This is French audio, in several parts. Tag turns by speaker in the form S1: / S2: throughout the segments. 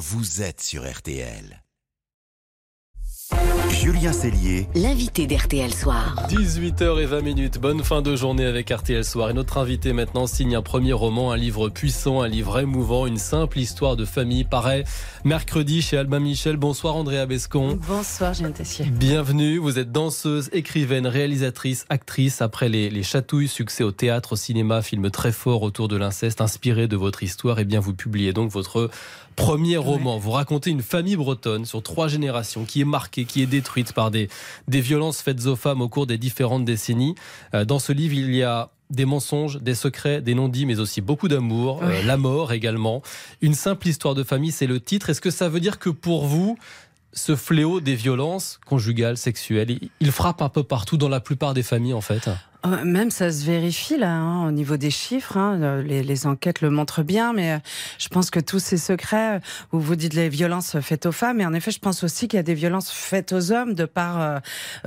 S1: vous êtes sur RTL. Julien Cellier,
S2: l'invité d'RTL Soir.
S3: 18h20 bonne fin de journée avec RTL Soir. Et notre invité maintenant signe un premier roman, un livre puissant, un livre émouvant, une simple histoire de famille. Paraît mercredi chez Albin Michel. Bonsoir Andrea Bescon.
S4: Bonsoir Julien Tessier.
S3: Bienvenue, vous êtes danseuse, écrivaine, réalisatrice, actrice. Après les, les chatouilles, succès au théâtre, au cinéma, film très fort autour de l'inceste, inspiré de votre histoire. Et eh bien vous publiez donc votre premier roman. Vous racontez une famille bretonne sur trois générations qui est marquée, qui est détruite par des, des violences faites aux femmes au cours des différentes décennies. Euh, dans ce livre, il y a des mensonges, des secrets, des non-dits, mais aussi beaucoup d'amour, euh, la mort également. Une simple histoire de famille, c'est le titre. Est-ce que ça veut dire que pour vous, ce fléau des violences conjugales, sexuelles, il frappe un peu partout dans la plupart des familles en fait?
S4: Même ça se vérifie là, hein, au niveau des chiffres. Hein, euh, les, les, enquêtes le montrent bien, mais euh, je pense que tous ces secrets, où vous dites les violences faites aux femmes, et en effet, je pense aussi qu'il y a des violences faites aux hommes de par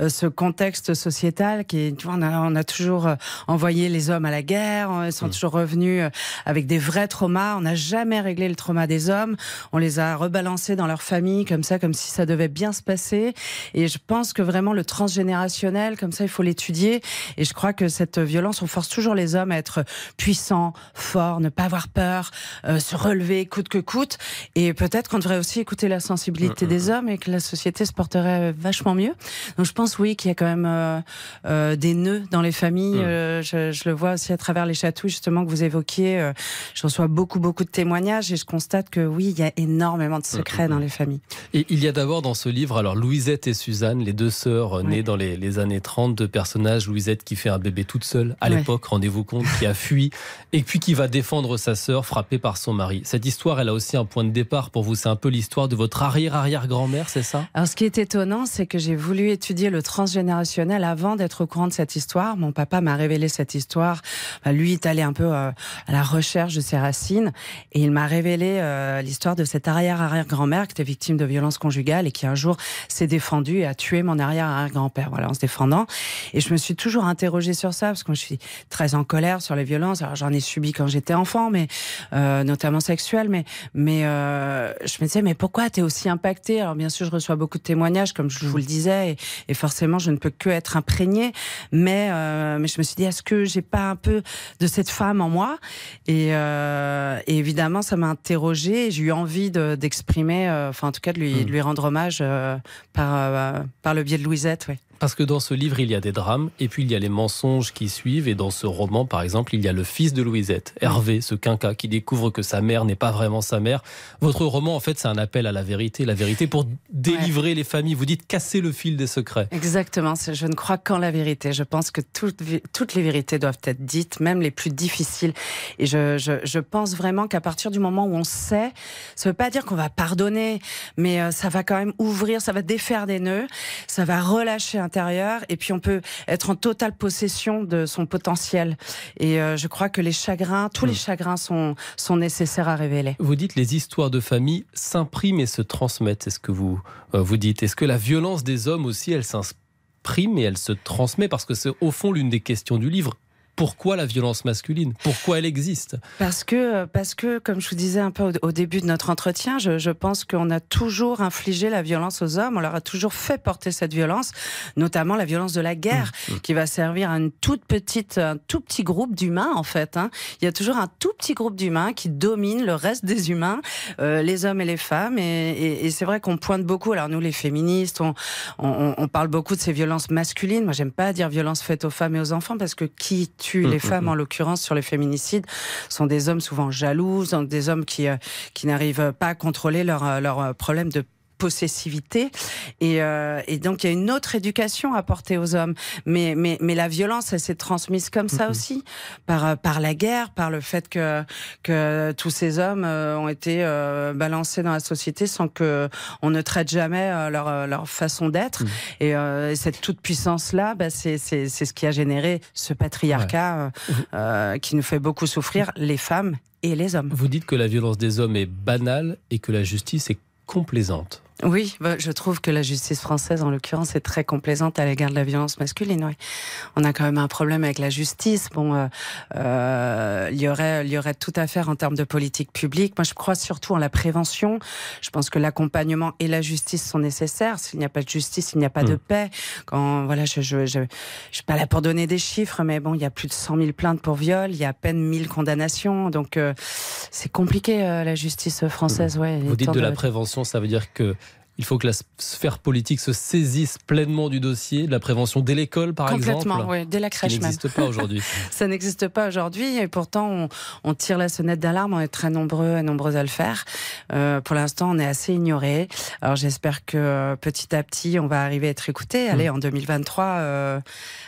S4: ce contexte sociétal qui, tu vois, on a, on a toujours envoyé les hommes à la guerre, ils sont mmh. toujours revenus avec des vrais traumas. On n'a jamais réglé le trauma des hommes. On les a rebalancés dans leur famille comme ça, comme si ça devait bien se passer. Et je pense que vraiment le transgénérationnel, comme ça, il faut l'étudier. Et je crois crois que cette violence, on force toujours les hommes à être puissants, forts, ne pas avoir peur, euh, se relever coûte que coûte. Et peut-être qu'on devrait aussi écouter la sensibilité mm, mm, des mm. hommes et que la société se porterait vachement mieux. Donc je pense oui qu'il y a quand même euh, euh, des nœuds dans les familles. Je, je, le vois aussi à travers les chatouilles justement que vous évoquiez. je reçois beaucoup beaucoup de témoignages et je constate que oui il y a énormément de secrets dans les familles.
S3: Et il y a d'abord dans ce livre alors Louisette et Suzanne, les deux sœurs nées dans les, les années 30, deux personnages. Louisette qui fait un bébé toute seule à l'époque, rendez-vous compte, qui a fui et puis qui va défendre sa sœur frappée par son mari. Cette histoire, elle a aussi un point de départ pour vous. C'est un peu l'histoire de votre arrière-arrière-grand-mère, c'est ça?
S4: Alors, ce qui est étonnant, c'est que j'ai voulu étudier le transgénérationnel avant d'être au courant de cette histoire. Mon papa m'a révélé cette histoire. Bah, lui est allé un peu euh, à la recherche de ses racines et il m'a révélé euh, l'histoire de cette arrière-arrière-grand-mère qui était victime de violences conjugales et qui un jour s'est défendue et a tué mon arrière-arrière-grand-père. Voilà, en se défendant. Et je me suis toujours interrogée sur ça parce que moi, je suis très en colère sur les violences. Alors j'en ai subi quand j'étais enfant, mais euh, notamment sexuelles. Mais mais euh, je me disais mais pourquoi t'es aussi impacté Alors bien sûr, je reçois beaucoup de témoignages comme je vous le disais, et, forcément, je ne peux que être imprégnée. Mais euh, mais je me suis dit est-ce que j'ai pas un peu de cette femme en moi? Et, et, évidemment, ça m'a interrogée. J'ai eu envie d'exprimer, enfin en tout cas de lui, hmm. de lui rendre hommage par par le biais de Louisette, oui.
S3: Parce que dans ce livre, il y a des drames, et puis il y a les mensonges qui suivent, et dans ce roman, par exemple, il y a le fils de Louisette, Hervé, ce quinca, qui découvre que sa mère n'est pas vraiment sa mère. Votre roman, en fait, c'est un appel à la vérité, la vérité pour délivrer les familles. Vous dites casser le fil des secrets.
S4: Exactement, je ne crois qu'en la vérité. Je pense que toutes, toutes les vérités doivent être dites, même les plus difficiles. Et je, je, je pense vraiment qu'à partir du moment où on sait, ça ne veut pas dire qu'on va pardonner, mais euh, ça va quand même ouvrir, ça va défaire des nœuds, ça va relâcher intérieur et puis on peut être en totale possession de son potentiel. Et euh, je crois que les chagrins, tous les hmm. chagrins sont, sont nécessaires à révéler.
S3: Vous dites les histoires de famille s'impriment et se transmettent, c'est ce que vous, euh, vous dites. Est-ce que la violence des hommes aussi, elle s'imprime et elle se transmet? Parce que c'est au fond l'une des questions du livre pourquoi la violence masculine? Pourquoi elle existe?
S4: Parce que, parce que, comme je vous disais un peu au, début de notre entretien, je, je pense qu'on a toujours infligé la violence aux hommes, on leur a toujours fait porter cette violence, notamment la violence de la guerre, mmh, mmh. qui va servir à une toute petite, un tout petit groupe d'humains en fait. Hein. Il y a toujours un tout petit groupe d'humains qui domine le reste des humains, euh, les hommes et les femmes, et, et, et c'est vrai qu'on pointe beaucoup. Alors nous, les féministes, on, on, on parle beaucoup de ces violences masculines. Moi, j'aime pas dire violences faites aux femmes et aux enfants parce que qui les mm, mm, femmes, mm. en l'occurrence, sur les féminicides, sont des hommes souvent jaloux, des hommes qui, euh, qui n'arrivent pas à contrôler leur, euh, leur euh, problème de possessivité. Et, euh, et, donc, il y a une autre éducation à porter aux hommes. Mais, mais, mais la violence, elle s'est transmise comme ça aussi, par, euh, par la guerre, par le fait que, que tous ces hommes euh, ont été balancés dans la société sans que on ne traite jamais leur, leur façon d'être. Mmh. Et, et, cette toute-puissance-là, bah, c'est ce qui a généré ce patriarcat qui nous fait beaucoup souffrir, les femmes et les hommes.
S3: Vous dites que la violence des hommes est banale et que la justice est complaisante.
S4: Oui, bah, je trouve que la justice française, en l'occurrence, est très complaisante à l'égard de la violence masculine. Oui. On a quand même un problème avec la justice. Bon, euh, euh, il y aurait, il y aurait tout à faire en termes de politique publique. Moi, je crois surtout en la prévention. Je pense que l'accompagnement et la justice sont nécessaires. S'il n'y a pas de justice, il n'y a pas de mmh. paix. Quand voilà, je, je, je, je, suis pas là pour donner des chiffres, mais bon, il y a plus de 100 000 plaintes pour viol, il y a à peine 1000 condamnations, donc euh, c'est compliqué la justice française. Ouais,
S3: Vous dites de la prévention, ça veut dire que il faut que la sphère politique se saisisse pleinement du dossier, de la prévention dès l'école, par
S4: exemple.
S3: Complètement,
S4: oui, dès la crèche
S3: Ça n'existe pas aujourd'hui.
S4: ça n'existe pas aujourd'hui, et pourtant on, tire la sonnette d'alarme. On est très nombreux et nombreuses à le faire. Euh, pour l'instant, on est assez ignorés. Alors j'espère que euh, petit à petit, on va arriver à être écoutés. Allez, mmh. en 2023, euh,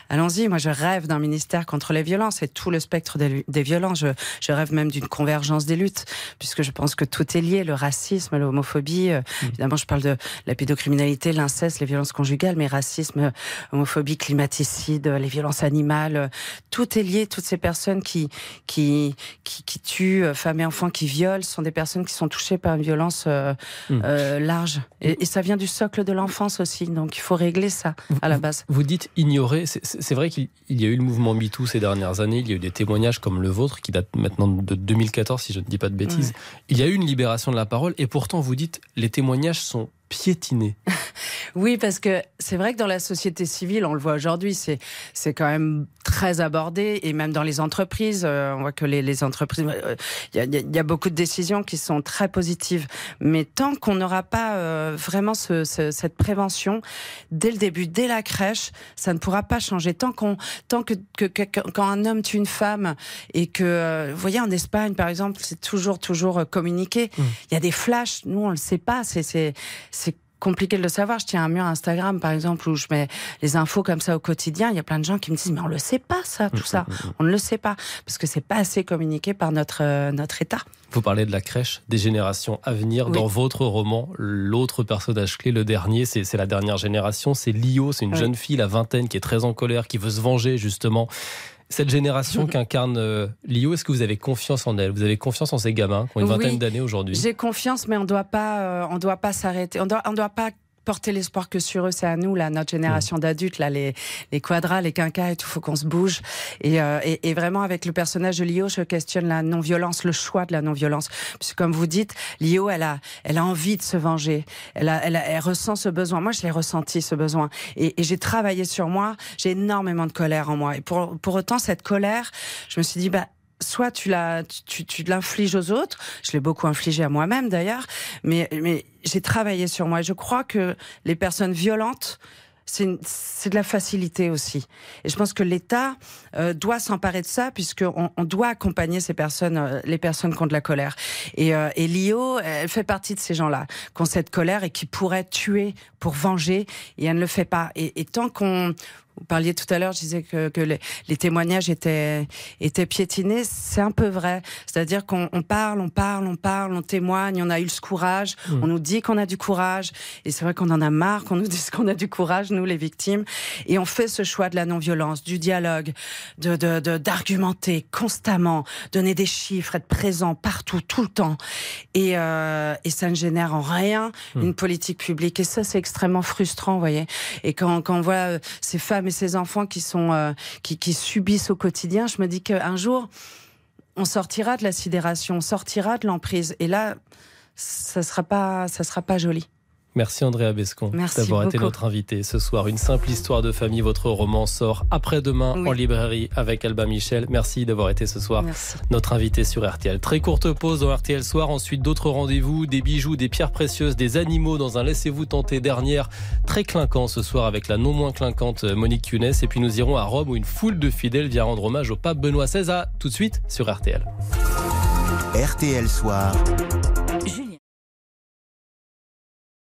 S4: allons-y. Moi, je rêve d'un ministère contre les violences et tout le spectre des, violences. Je, je, rêve même d'une convergence des luttes, puisque je pense que tout est lié le racisme, l'homophobie. Mmh. Évidemment, je parle de la pédocriminalité, l'inceste, les violences conjugales, mais racisme, homophobie, climaticide, les violences animales, tout est lié. Toutes ces personnes qui qui qui, qui tuent femmes et enfants, qui violent, sont des personnes qui sont touchées par une violence euh, mmh. euh, large. Et, ça vient du socle de l'enfance aussi. Donc il faut régler ça à la base.
S3: Vous dites ignorer. C'est vrai qu'il y a eu le mouvement MeToo ces dernières années. Il y a eu des témoignages comme le vôtre qui date maintenant de 2014, si je ne dis pas de bêtises. Il y a eu une libération de la parole et pourtant vous dites les témoignages sont piétiner.
S4: oui, parce que c'est vrai que dans la société civile, on le voit aujourd'hui, c'est c'est quand même très abordé et même dans les entreprises, euh, on voit que les, les entreprises, euh, il y, y, a beaucoup de décisions qui sont très positives. Mais tant qu'on n'aura pas euh, vraiment ce, cette prévention dès le début, dès la crèche, ça ne pourra pas changer. Tant qu'on, tant que, que, quand un homme tue une femme et que, vous voyez, en Espagne par exemple, c'est toujours toujours communiqué. Mmh. Il y a des flashs, nous on le sait pas. C'est c'est c'est compliqué de le savoir. Je tiens un mur Instagram, par exemple, où je mets les infos comme ça au quotidien. Il y a plein de gens qui me disent, mais on le sait pas, ça, tout ça. On ne le sait pas. Parce que c'est pas assez communiqué par notre, euh, notre État.
S3: Vous parlez de la crèche, des générations à venir. Dans votre roman, l'autre personnage clé, le dernier, c'est la dernière génération. C'est Lio, c'est une jeune fille, la vingtaine, qui est très en colère, qui veut se venger, justement cette génération qu'incarne euh, Lio, est-ce que vous avez confiance en elle? Vous avez confiance en ces gamins qui ont une vingtaine d'années aujourd'hui?
S4: J'ai confiance, mais on doit pas, euh, on doit pas s'arrêter. On doit, on doit pas porter l'espoir que sur eux, c'est à nous, là, notre génération d'adultes, là, les, les quadras, les quinquas et tout, faut qu'on se bouge. Et, euh, et, vraiment, avec le personnage de Lio, je questionne la non-violence, le choix de la non-violence. Puisque, comme vous dites, Lio, elle a, elle a envie de se venger. Elle, a, elle, elle ressent ce besoin. Moi, je l'ai ressenti, ce besoin. Et, et j'ai travaillé sur moi. J'ai énormément de colère en moi. Et pour, pour autant, cette colère, je me suis dit, bah, soit tu la, tu, l'infliges aux autres. Je l'ai beaucoup infligé à moi-même d'ailleurs, mais, j'ai travaillé sur moi. Je crois que les personnes violentes, c'est de la facilité aussi. Et je pense que l'État euh, doit s'emparer de ça, puisqu'on on doit accompagner ces personnes, euh, les personnes qui ont de la colère. Et, euh, et l'IO, elle fait partie de ces gens-là, qui ont cette colère et qui pourraient tuer pour venger, et elle ne le fait pas. Et tant qu'on vous parliez tout à l'heure, je disais que, que les, les, témoignages étaient, étaient piétinés. C'est un peu vrai. C'est-à-dire qu'on on parle, on parle, on parle, on témoigne, on a eu ce courage, mmh. on nous dit qu'on a du courage. Et c'est vrai qu'on en a marre qu'on nous dise qu'on a du courage, nous, les victimes. Et on fait ce choix de la non-violence, du dialogue, de, de, d'argumenter constamment, donner des chiffres, être présent partout, tout le temps. Et, euh, et ça ne génère en rien mmh. une politique publique. Et ça, c'est extrêmement frustrant, vous voyez. Et quand, quand on voit euh, ces femmes mais ces enfants qui sont euh, qui, subissent au quotidien, je me dis qu'un jour on sortira de la sidération, on sortira de l'emprise, et là, ça sera pas, ça sera pas joli.
S3: Merci Andrea Bescon d'avoir été notre invité ce soir. Une simple histoire de famille, votre roman sort après-demain en librairie avec Alba Michel. Merci d'avoir été ce soir notre invité sur RTL. Très courte pause dans RTL Soir, ensuite d'autres rendez-vous, des bijoux, des pierres précieuses, des animaux dans un laissez-vous tenter dernière très clinquant ce soir avec la non moins clinquante Monique Younes. Et puis nous irons à Rome où une foule de fidèles vient rendre hommage au pape Benoît XVI. tout de suite sur RTL.
S1: RTL Soir.